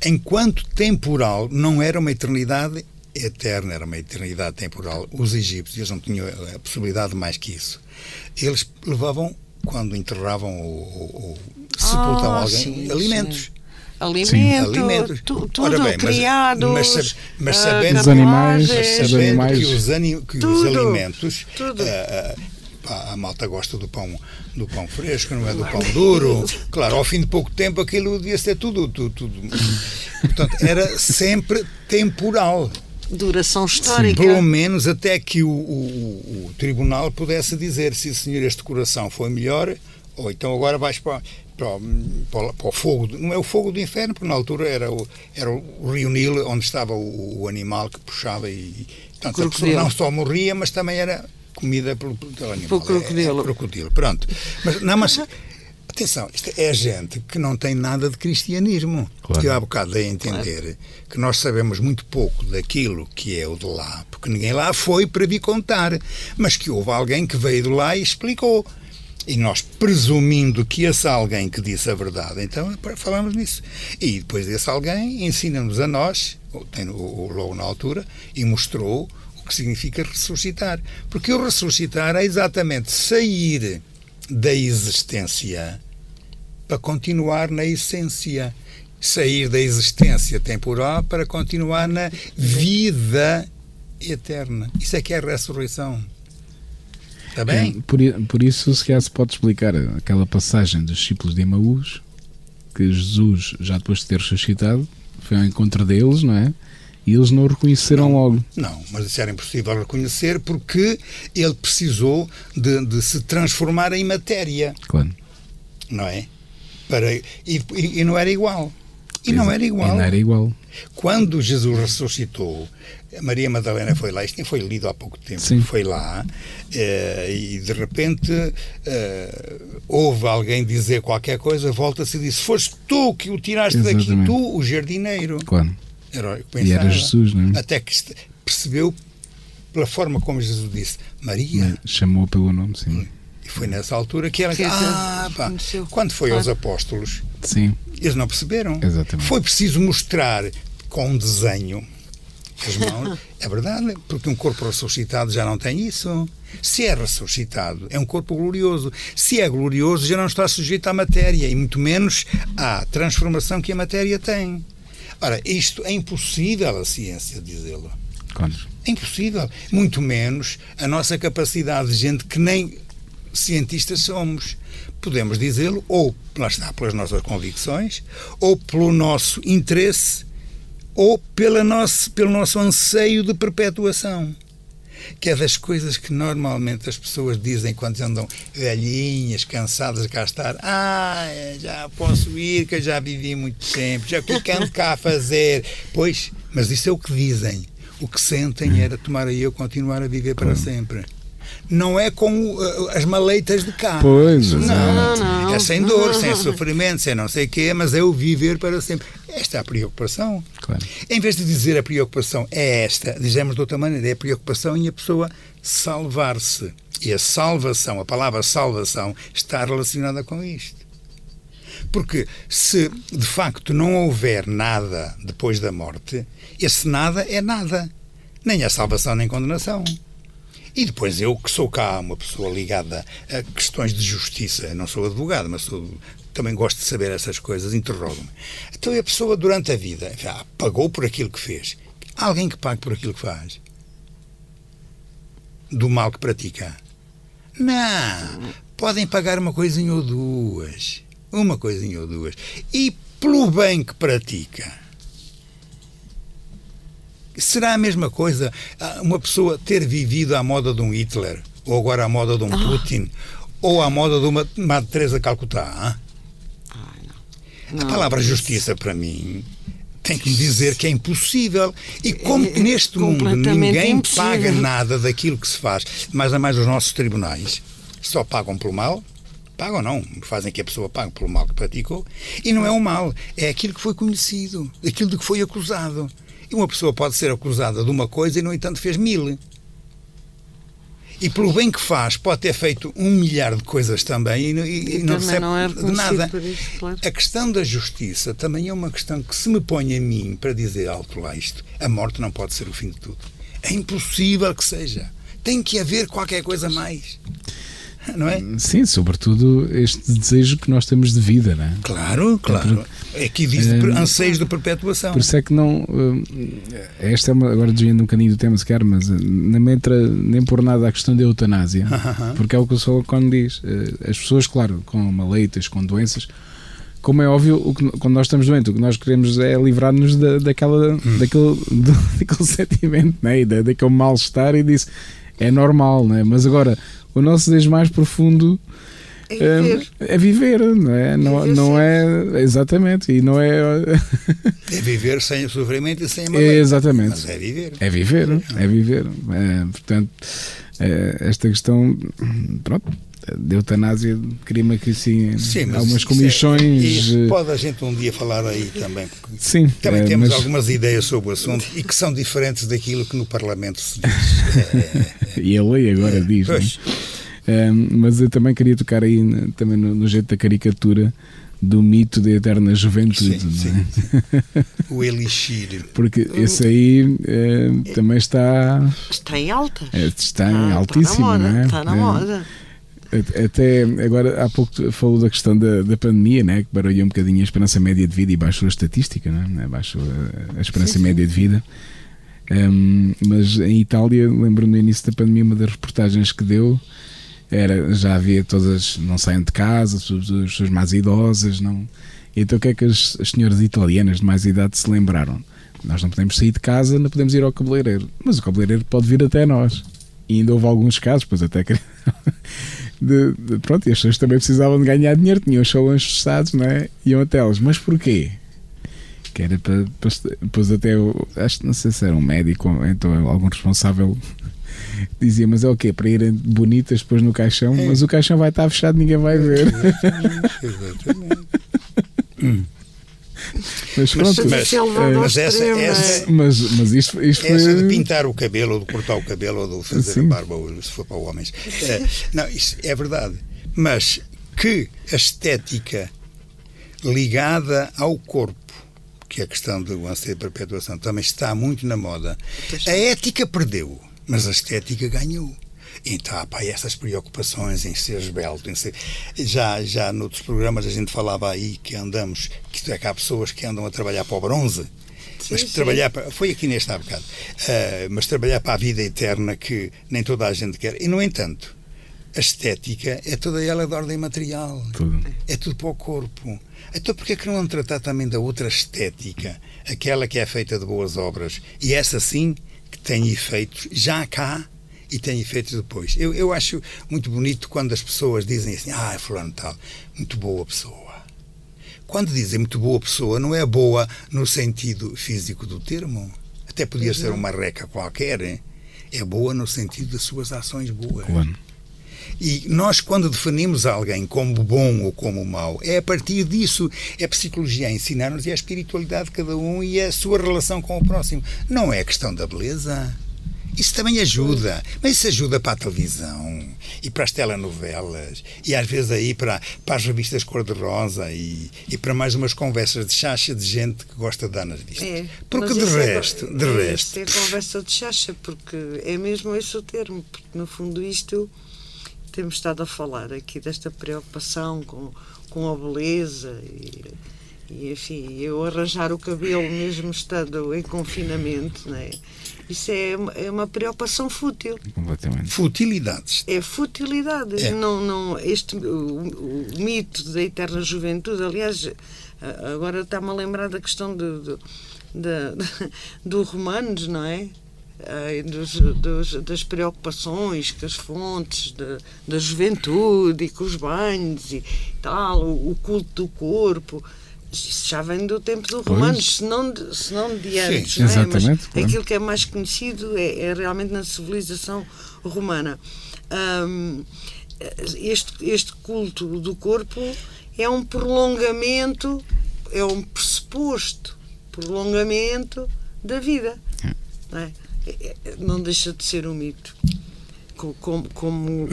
enquanto temporal, não era uma eternidade eterna, era uma eternidade temporal. Os egípcios eles não tinham a possibilidade de mais que isso. Eles levavam, quando enterravam ou, sepultavam ah, alguém, sim, alimentos. Sim. Alimento, alimentos. Tu, tudo bem, criados, mas, mas, mas ah, sabendo, os animais, mas sabendo animais, que, os, ani, que tudo, os alimentos, tudo. Uh, uh, a malta gosta do pão, do pão fresco, não é do pão duro. Claro, ao fim de pouco tempo aquilo devia ser tudo, tudo, tudo. Portanto, era sempre temporal duração histórica. Sim, pelo menos até que o, o, o, tribunal pudesse dizer se, senhor, este coração foi melhor, ou então agora vais para, para, para, para, o fogo. Não é o fogo do inferno, porque na altura era o, era o rio Nilo, onde estava o, o animal que puxava e. Portanto, a pessoa não só morria, mas também era comida pelo, pelo animal. Pelo crocodilo. É, é crocodilo, pronto. Mas, não, mas Atenção, isto é gente que não tem nada de cristianismo. Claro. Que eu há bocado dei a entender claro. que nós sabemos muito pouco daquilo que é o de lá, porque ninguém lá foi para vir contar, mas que houve alguém que veio de lá e explicou. E nós, presumindo que esse alguém que disse a verdade, então falamos nisso. E depois desse alguém ensina-nos a nós, tem logo na altura, e mostrou o que significa ressuscitar. Porque o ressuscitar é exatamente sair da existência para continuar na essência. Sair da existência temporal para continuar na vida eterna. Isso é que é a ressurreição. Está bem? É, por, por isso, se calhar se pode explicar aquela passagem dos discípulos de Emaús, que Jesus, já depois de ter ressuscitado, foi ao encontro deles, não é? E eles não o reconheceram não, logo. Não, mas isso era impossível reconhecer porque ele precisou de, de se transformar em matéria. Claro. Não é? Para, e, e, não era igual. E não era igual. E não era igual. Quando Jesus ressuscitou, Maria Madalena foi lá, isto foi lido há pouco tempo, Sim. foi lá, eh, e de repente eh, ouve alguém dizer qualquer coisa, volta-se e diz: Foste tu que o tiraste Exatamente. daqui, tu, o jardineiro. Claro. Era, pensava, e era Jesus, não é? Até que percebeu, pela forma como Jesus disse, Maria. Chamou pelo nome, sim. E foi nessa altura que ela. Ah, pá, quando foi aos apóstolos, sim. eles não perceberam. Exatamente. Foi preciso mostrar com um desenho as mãos. é verdade, porque um corpo ressuscitado já não tem isso. Se é ressuscitado, é um corpo glorioso. Se é glorioso, já não está sujeito à matéria, e muito menos à transformação que a matéria tem. Ora, isto é impossível a ciência dizê-lo. É impossível. Muito menos a nossa capacidade de gente que nem cientistas somos. Podemos dizê-lo ou, lá está, pelas nossas convicções, ou pelo nosso interesse, ou pela nosso, pelo nosso anseio de perpetuação que é das coisas que normalmente as pessoas dizem quando andam velhinhas, cansadas de cá estar. Ah, já posso ir, que eu já vivi muito tempo, já o que ando cá a fazer? Pois, mas isso é o que dizem. O que sentem era tomar aí eu continuar a viver para sempre não é com uh, as maleitas de cá. Pois, não, não, não, É sem dor, sem sofrimento, sem não sei o quê, mas é o viver para sempre. Esta é a preocupação. Claro. Em vez de dizer a preocupação é esta, dizemos de outra maneira, é a preocupação em a pessoa salvar-se. E a salvação, a palavra salvação, está relacionada com isto. Porque se de facto não houver nada depois da morte, esse nada é nada. Nem a salvação nem condenação. E depois eu, que sou cá uma pessoa ligada a questões de justiça, não sou advogado, mas sou, também gosto de saber essas coisas, interrogo-me. Então a pessoa durante a vida já pagou por aquilo que fez. Há alguém que pague por aquilo que faz? Do mal que pratica? Não. Podem pagar uma coisinha ou duas. Uma coisinha ou duas. E pelo bem que pratica Será a mesma coisa ah, uma pessoa ter vivido à moda de um Hitler, ou agora à moda de um ah. Putin, ou à moda de uma Madre Teresa Calcutá? Ah, não. Não, a palavra justiça, para mim, tem que me dizer que é impossível. E como é, neste mundo ninguém impossível. paga nada daquilo que se faz, mais a mais os nossos tribunais só pagam pelo mal, pagam não, fazem que a pessoa pague pelo mal que praticou, e não é o mal, é aquilo que foi conhecido, aquilo de que foi acusado. Uma pessoa pode ser acusada de uma coisa e, no entanto, fez mil. E pelo bem que faz, pode ter feito um milhar de coisas também e, e, e não recebe não é de nada. Isso, claro. A questão da justiça também é uma questão que se me põe a mim para dizer alto lá isto, a morte não pode ser o fim de tudo. É impossível que seja. Tem que haver qualquer coisa mais. não é? Sim, sobretudo este desejo que nós temos de vida, não é? Claro, claro. É que diz é, anseios de perpetuação. Por isso é que não. Eh, esta é uma, agora desviando um bocadinho do tema, se quer, mas eh, não me entra nem por nada a questão da eutanásia, porque é o que o Sr. quando diz. As pessoas, claro, com maleitas, com doenças, como é óbvio, o que, quando nós estamos doentes, o que nós queremos é livrar-nos da, daquela, hum. daquele, do, daquele sentimento, né? da, daquele mal-estar e disso. É normal, né? mas agora o nosso desejo mais profundo é viver, é, é viver não é? Não, não é exatamente e não é é viver sem o sofrimento e sem a. É, exatamente. Mas é viver. É viver, é viver. É, portanto, é, esta questão, pronto, de eutanásia cria-me aqui assim Sim, algumas comissões. É, pode a gente um dia falar aí também. Sim. Também é, temos mas... algumas ideias sobre o assunto e que são diferentes daquilo que no Parlamento se diz. e a lei agora diz. Pois. É, mas eu também queria tocar aí também no, no, jeito da caricatura do mito da eterna juventude. Sim, é? o elixir. Porque esse aí é, também está. Está em alta. É, está em ah, altíssimo, está na moda, não é? Está na moda. Até agora, há pouco falou da questão da, da pandemia, né, que baralhou um bocadinho a esperança média de vida e baixou a estatística, né, baixou a, a esperança sim, sim. média de vida. Um, mas em Itália, lembro no início da pandemia, uma das reportagens que deu era já havia todas, não saem de casa, as pessoas mais idosas, não. Então o que é que as, as senhoras italianas de mais idade se lembraram? Nós não podemos sair de casa, não podemos ir ao cabeleireiro, mas o cabeleireiro pode vir até nós. E ainda houve alguns casos, pois até que de, de, pronto, e as pessoas também precisavam de ganhar dinheiro, tinham os salões fechados, não é? Iam até elas. Mas porquê? Que era para, depois até eu, acho não sei se era um médico então algum responsável dizia, mas é o quê? Para irem bonitas depois no caixão, é. mas o caixão vai estar fechado, ninguém vai ver. Exatamente. exatamente. hum. Mas pronto, mas, mas, essa, essa, mas, mas isto, isto essa foi... de pintar o cabelo, ou de cortar o cabelo, ou de fazer Sim. a barba, se for para homens. É, não, isso é verdade. Mas que a estética ligada ao corpo, que é a questão do anseio de perpetuação, também está muito na moda. A ética perdeu, mas a estética ganhou. Então, pá, essas preocupações em ser esbelto, em ser... Já, já noutros programas a gente falava aí que andamos, que é que há pessoas que andam a trabalhar para o bronze, Sim, mas trabalhar para, foi aqui neste há bocado, uh, mas trabalhar para a vida eterna que nem toda a gente quer. E, no entanto, a estética é toda ela de ordem material. Tudo. É tudo para o corpo. Então porquê é que não tratar também da outra estética? Aquela que é feita de boas obras. E essa sim que tem efeitos já cá e tem efeitos depois. Eu, eu acho muito bonito quando as pessoas dizem assim, ah, fulano tal, muito boa pessoa. Quando dizem muito boa pessoa, não é boa no sentido físico do termo. Até podia ser uma reca qualquer. É boa no sentido das suas ações boas. Claro. E nós, quando definimos alguém como bom ou como mau, é a partir disso. É a psicologia a ensinar-nos e a espiritualidade de cada um e a sua relação com o próximo. Não é questão da beleza. Isso também ajuda, mas isso ajuda para a televisão e para as telenovelas e às vezes aí para, para as revistas cor-de-rosa e, e para mais umas conversas de chacha de gente que gosta de dar nas vistas. É, porque de é resto, é, de resto. É conversa de chacha, porque é mesmo esse o termo, porque no fundo isto temos estado a falar aqui desta preocupação com, com a beleza e, e enfim, eu arranjar o cabelo mesmo estando em confinamento, não é? Isso é, é uma preocupação fútil. Completamente. Futilidades. É futilidade. É. Não, não, este, o, o, mito da eterna juventude, aliás, agora está-me a lembrar da questão do, do, do, do Romanos, não é? Dos, dos, das preocupações com as fontes de, da juventude e com os banhos e tal, o, o culto do corpo Isso já vem do tempo do romano, se não de, se não de antes. Sim, é? Mas aquilo que é mais conhecido é, é realmente na civilização romana. Um, este, este culto do corpo é um prolongamento, é um pressuposto prolongamento da vida. É. Não, deixa de ser um mito. Como, como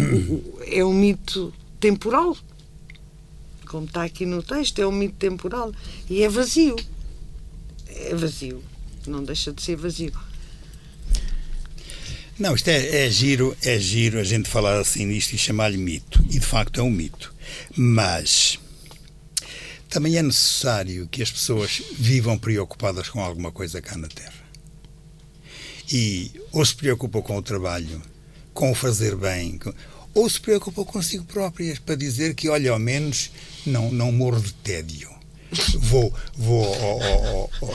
é um mito temporal. Como está aqui no texto, é um mito temporal. E é vazio. É vazio. Não deixa de ser vazio. Não, isto é, é, giro, é giro a gente falar assim nisto e chamar-lhe mito. E de facto é um mito. Mas também é necessário que as pessoas vivam preocupadas com alguma coisa cá na Terra. E ou se preocupam com o trabalho, com o fazer bem, ou se preocupam consigo próprias para dizer que, olha, ao menos não, não morro de tédio. Vou, vou. Oh, oh, oh,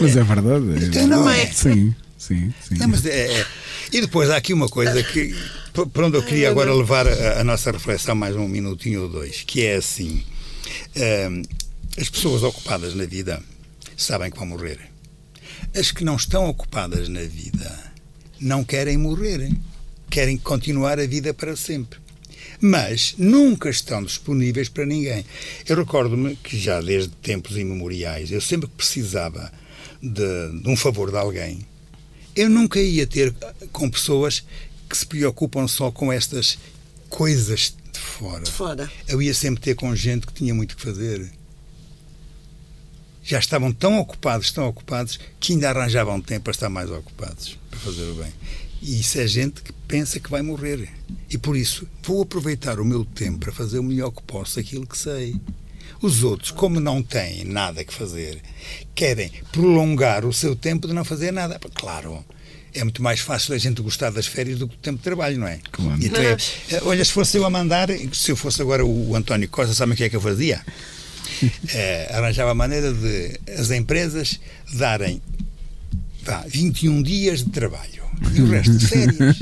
mas é verdade. Então, não é? Sim, sim, sim. Não, mas é, é. E depois há aqui uma coisa que, para onde eu queria agora levar a, a nossa reflexão mais um minutinho ou dois, que é assim as pessoas ocupadas na vida sabem que vão morrer. As que não estão ocupadas na vida não querem morrer, querem continuar a vida para sempre. Mas nunca estão disponíveis para ninguém. Eu recordo-me que já desde tempos imemoriais, eu sempre que precisava de, de um favor de alguém, eu nunca ia ter com pessoas que se preocupam só com estas coisas fora. De fora. Eu ia sempre ter com gente que tinha muito que fazer. Já estavam tão ocupados, tão ocupados, que ainda arranjavam tempo para estar mais ocupados, para fazer o bem. E isso é gente que pensa que vai morrer. E por isso vou aproveitar o meu tempo para fazer o melhor que posso aquilo que sei. Os outros, como não têm nada que fazer, querem prolongar o seu tempo de não fazer nada. Claro, é muito mais fácil a gente gostar das férias do que do tempo de trabalho, não é? Claro. Então é, olha, se fosse eu a mandar, se eu fosse agora o António Costa, sabe o que é que eu fazia? É, arranjava a maneira de as empresas darem vá, 21 dias de trabalho e o resto de férias.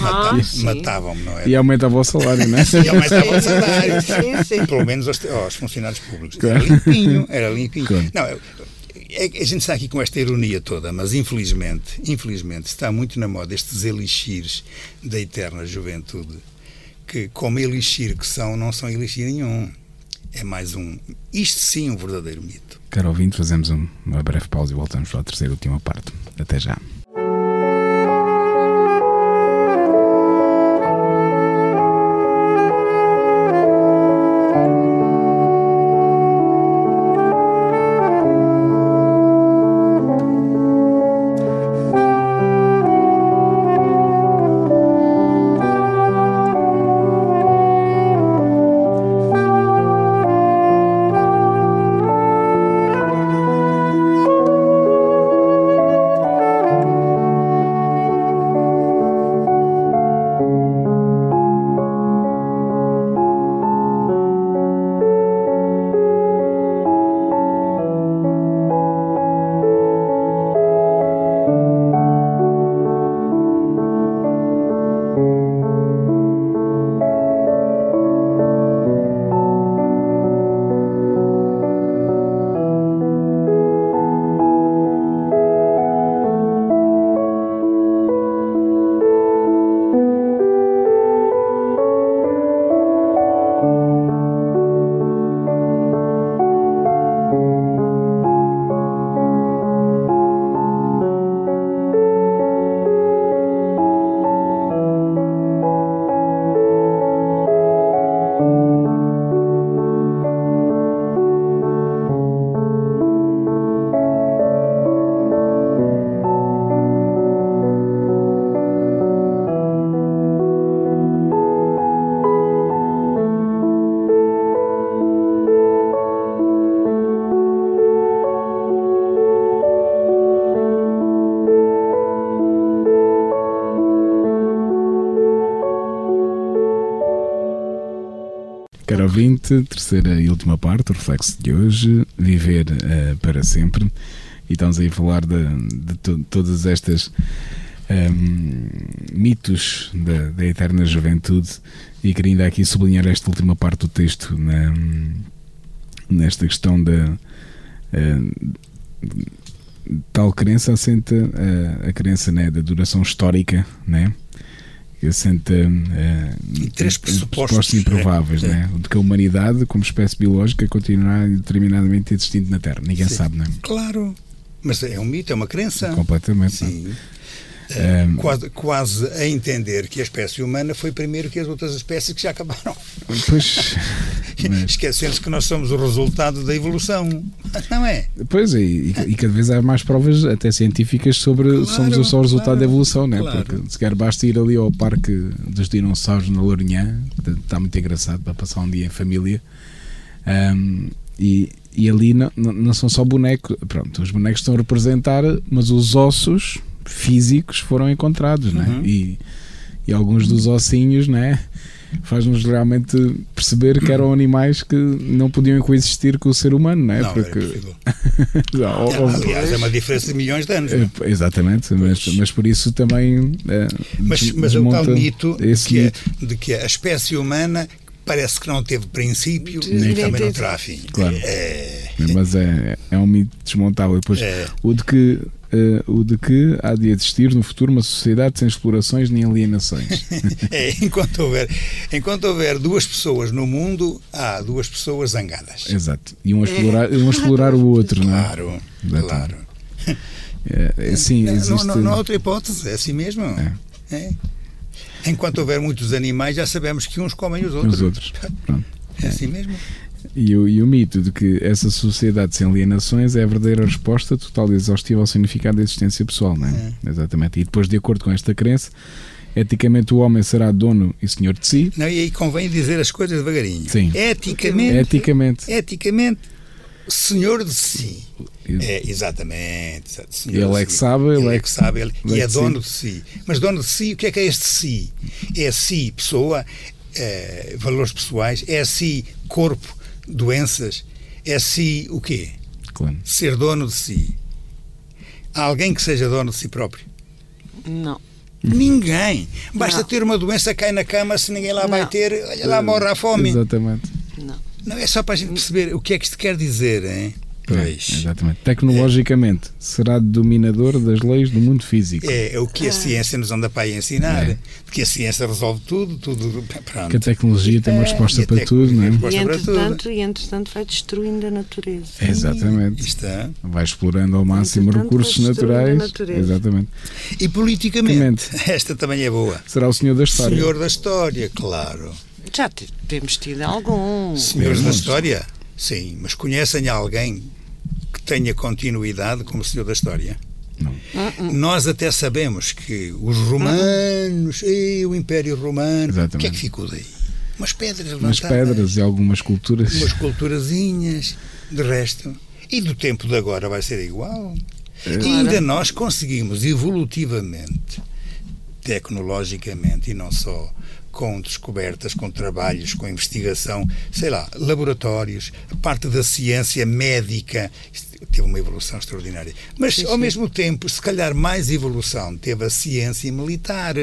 Ah, Matavam-me, não é? E aumentava o salário, não é? E aumentava o salário. Sim, sim. Pelo menos aos, aos funcionários públicos. Era limpinho, era limpinho. Claro. Não, é, a gente está aqui com esta ironia toda, mas infelizmente, infelizmente, está muito na moda estes elixires da eterna juventude, que como elixir que são, não são elixir nenhum. É mais um, isto sim, um verdadeiro mito. Caro ouvinte, fazemos uma breve pausa e voltamos para a terceira e última parte. Até já. Ouvinte, terceira e última parte, o reflexo de hoje, viver uh, para sempre. E estamos aí a falar de, de to todas estas um, ehm, mitos da, da, eterna juventude e queria ainda aqui sublinhar esta última parte do texto na, nesta questão da uh, tal crença assenta uh, a crença né, da duração histórica, né? Assenta uh, três pressupostos improváveis, é. né? de que a humanidade, como espécie biológica, continuará determinadamente existindo na Terra. Ninguém Sim. sabe, não é? Claro, mas é um mito, é uma crença. Completamente. Sim. Um, quase, quase a entender que a espécie humana foi primeiro que as outras espécies que já acabaram. Pois. Mas... Esquecendo-se que nós somos o resultado da evolução, não é? Pois é, e, e cada vez há mais provas, até científicas, sobre claro, somos só o resultado claro, da evolução, não é? Claro. Porque se quer basta ir ali ao Parque dos Dinossauros na Lourinhã, está muito engraçado para passar um dia em família. Um, e, e ali não, não são só bonecos, pronto, os bonecos estão a representar, mas os ossos físicos foram encontrados, uhum. né? E, e alguns dos ossinhos, né? Faz-nos realmente perceber que eram animais que não podiam coexistir com o ser humano, não é? Porque... não, aliás, é uma diferença de milhões de anos. Não? É? Exatamente, mas, mas por isso também. É, mas, mas é o tal mito de que, mito. de que a espécie humana parece que não teve princípio nem também não terá fim. Claro. É... Mas é, é um mito desmontável. Depois, é. o de que Uh, o de que há de existir no futuro uma sociedade sem explorações nem alienações. é, enquanto houver, enquanto houver duas pessoas no mundo, há duas pessoas zangadas. Exato. E um a explorar, um a explorar o outro, claro, não é? Claro. É, é, sim, existe... não, não, não, há outra hipótese, é assim mesmo. É. Enquanto houver muitos animais, já sabemos que uns comem os outros. Os outros. Pronto. É assim mesmo. E o, e o, mito de que essa sociedade sem alienações é a verdadeira resposta total e exaustiva ao significado da existência pessoal, não é? é? Exatamente. E depois, de acordo com esta crença, eticamente o homem será dono e senhor de si. Não, e aí convém dizer as coisas devagarinho. Sim. Eticamente. Eticamente. Eticamente. Senhor de si. É, exatamente. Ele é que sabe, ele, ele é, é que sabe, ele, ele e é, é dono de si. Mas dono de si, o que é que é este si? É si, pessoa, é, valores pessoais, é si, corpo, doenças, é si o quê? Claro. Ser dono de si. Há alguém que seja dono de si próprio? Não. Ninguém. Basta não. ter uma doença, cai na cama, se ninguém lá não. vai ter, olha lá, morre à fome. Exatamente. Não. Não, é só para a gente perceber o que é que isto quer dizer, hein? Pois. Exatamente. Tecnologicamente, é. será dominador das leis do mundo físico. É, é o que a ciência nos anda para aí ensinar. É. Porque a ciência resolve tudo, tudo. Pronto. Que a tecnologia tem uma é, resposta para tudo, não é? E entretanto, e entretanto vai destruindo a natureza. Exatamente. Está. Vai explorando ao máximo recursos naturais. Exatamente. E politicamente, esta também é boa. Será o senhor da história. Senhor da história, claro. Já temos tido algum. Senhores da história? Sim, mas conhecem alguém que tenha continuidade como senhor da história? Não. Nós até sabemos que os romanos, e o Império Romano, Exatamente. o que é que ficou daí? Umas pedras levantadas. Umas pedras e algumas culturas. Umas culturazinhas, de resto. E do tempo de agora vai ser igual. É. E ainda nós conseguimos evolutivamente, tecnologicamente e não só, com descobertas, com trabalhos, com investigação, sei lá, laboratórios, a parte da ciência médica teve uma evolução extraordinária. Mas, sim, sim. ao mesmo tempo, se calhar mais evolução teve a ciência militar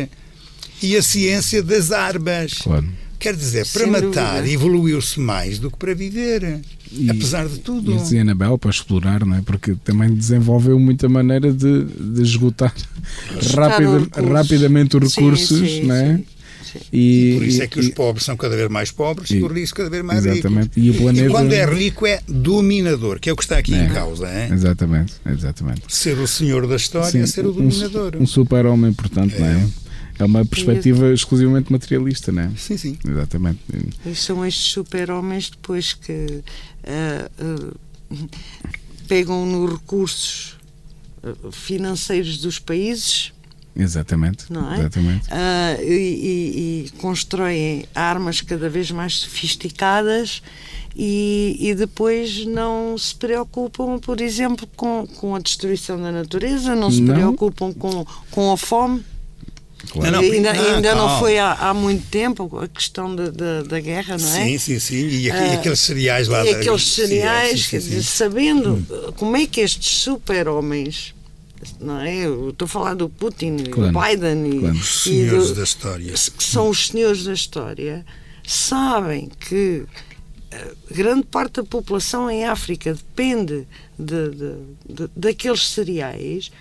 e a ciência das armas. Claro. Quer dizer, para Sem matar evoluiu-se mais do que para viver. E, apesar de tudo. E dizia Anabel para explorar, não é? Porque também desenvolveu muita maneira de, de esgotar rapida, rapidamente os recursos, sim, sim, não é? E, e, por isso é que os pobres são cada vez mais pobres e, os ricos cada vez mais exatamente. ricos. E, o planeta... e quando é rico é dominador, que é o que está aqui é, em causa. É? Exatamente, exatamente. Ser o senhor da história Sim, é ser o dominador. Um, um super-homem, portanto, é. não é? É uma perspectiva exclusivamente materialista, não é? Sim, sim. Exatamente. E são estes super-homens depois que uh, uh, pegam nos recursos financeiros dos países Exatamente. Não é? Exatamente. Uh, e, e, e, constroem armas cada vez mais sofisticadas e, e, depois não se preocupam, por exemplo, com, com a destruição da natureza, não se não. preocupam com, com a fome. Claro. Não, não, ainda não, ainda não foi há, há, muito tempo a questão da, da, da, guerra, não é? Sim, sim, sim. E, aqu, uh, e aqueles cereais lá. E da... aqueles cereais, sim, sim, sim, sabendo hum. como é que estes super-homens não é? Eu estou a falar do Putin, claro, do Biden e, claro. os senhores do, da história. Que são os senhores da história, sabem que grande parte da população em África depende de, de, de, daqueles cereais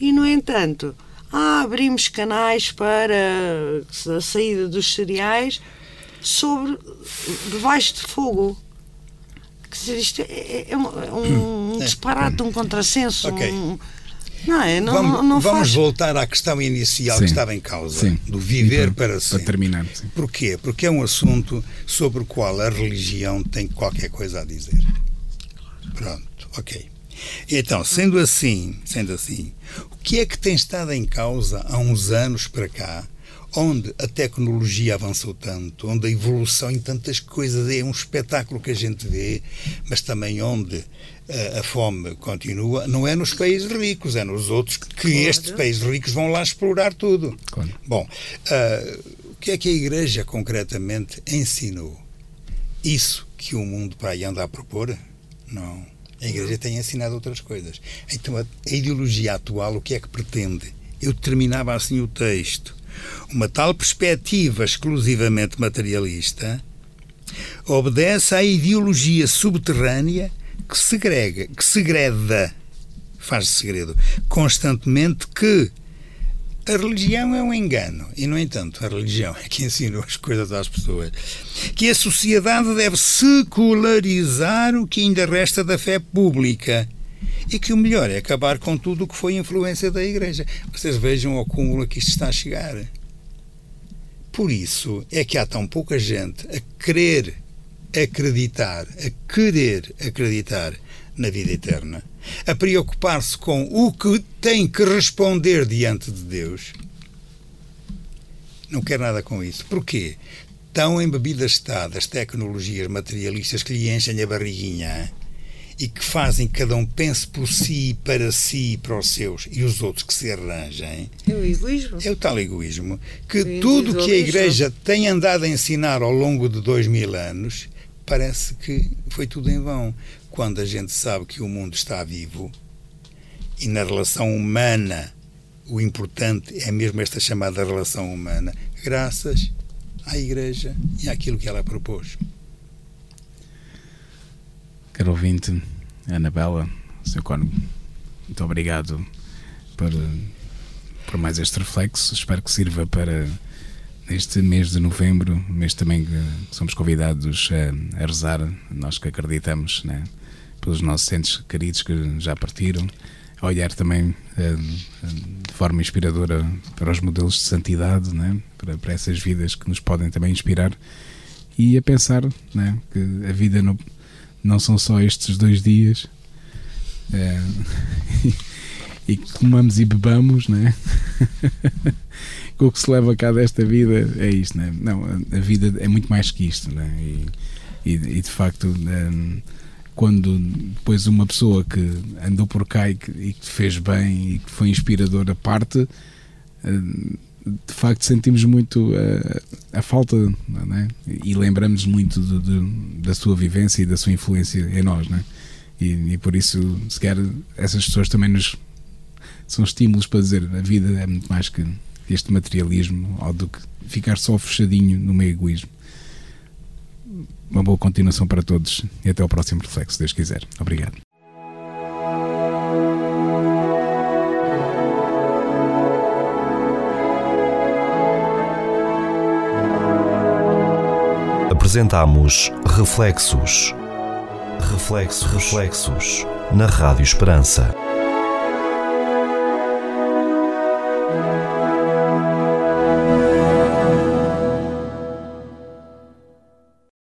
e, no entanto, ah, abrimos canais para a saída dos cereais sobre debaixo de fogo. Quer dizer, isto é, é, é um, é um é. disparate, um contrassenso. Okay. Um, não é? Não, vamos, não vamos faz... voltar à questão inicial sim. que estava em causa, sim. do viver para, para sempre. Para terminar. Sim. Porquê? Porque é um assunto sobre o qual a religião tem qualquer coisa a dizer. Pronto, ok. Então, sendo assim, sendo assim, o que é que tem estado em causa há uns anos para cá onde a tecnologia avançou tanto, onde a evolução em tantas coisas é um espetáculo que a gente vê, mas também onde a, a fome continua, não é nos países ricos, é nos outros que claro. estes países ricos vão lá explorar tudo. Claro. Bom, uh, o que é que a Igreja concretamente ensinou? Isso que o mundo para aí anda a propor? Não. A Igreja tem ensinado outras coisas. Então, a, a ideologia atual, o que é que pretende? Eu terminava assim o texto uma tal perspectiva exclusivamente materialista obedece à ideologia subterrânea que segrega, que segreda, faz segredo, constantemente que a religião é um engano. E, no entanto, a religião é que ensinou as coisas às pessoas. Que a sociedade deve secularizar o que ainda resta da fé pública e que o melhor é acabar com tudo o que foi influência da Igreja. Vocês vejam o cúmulo que isto está a chegar. Por isso é que há tão pouca gente a querer acreditar, a querer acreditar na vida eterna, a preocupar-se com o que tem que responder diante de Deus. Não quer nada com isso. Porquê? Tão embebidas está das tecnologias materialistas que lhe enchem a barriguinha e que fazem que cada um pense por si, para si, para os seus e os outros que se arranjem. É o egoísmo. É o tal egoísmo que tudo que a Igreja tem andado a ensinar ao longo de dois mil anos parece que foi tudo em vão. Quando a gente sabe que o mundo está vivo e na relação humana o importante é mesmo esta chamada relação humana, graças à Igreja e àquilo que ela propôs. Caro ouvinte, Anabela, Sr. Cónigo, muito obrigado por, por mais este reflexo. Espero que sirva para neste mês de novembro, mês também que somos convidados a, a rezar, nós que acreditamos né, pelos nossos entes queridos que já partiram, a olhar também eh, de forma inspiradora para os modelos de santidade, né, para, para essas vidas que nos podem também inspirar e a pensar né, que a vida não não são só estes dois dias. É, e que comamos e bebamos, né? Com o que se leva cá desta vida é isto, né? Não, a vida é muito mais que isto, né? E, e, e de facto, um, quando depois uma pessoa que andou por cá e que, e que fez bem e que foi inspiradora parte, um, de facto sentimos muito a, a falta é? e lembramos muito de, de, da sua vivência e da sua influência em nós é? e, e, por isso se essas pessoas também nos são estímulos para dizer a vida é muito mais que este materialismo ou do que ficar só fechadinho no meio egoísmo uma boa continuação para todos e até ao próximo reflexo, se Deus quiser. Obrigado. apresentamos Reflexos. Reflexos, reflexos na Rádio Esperança.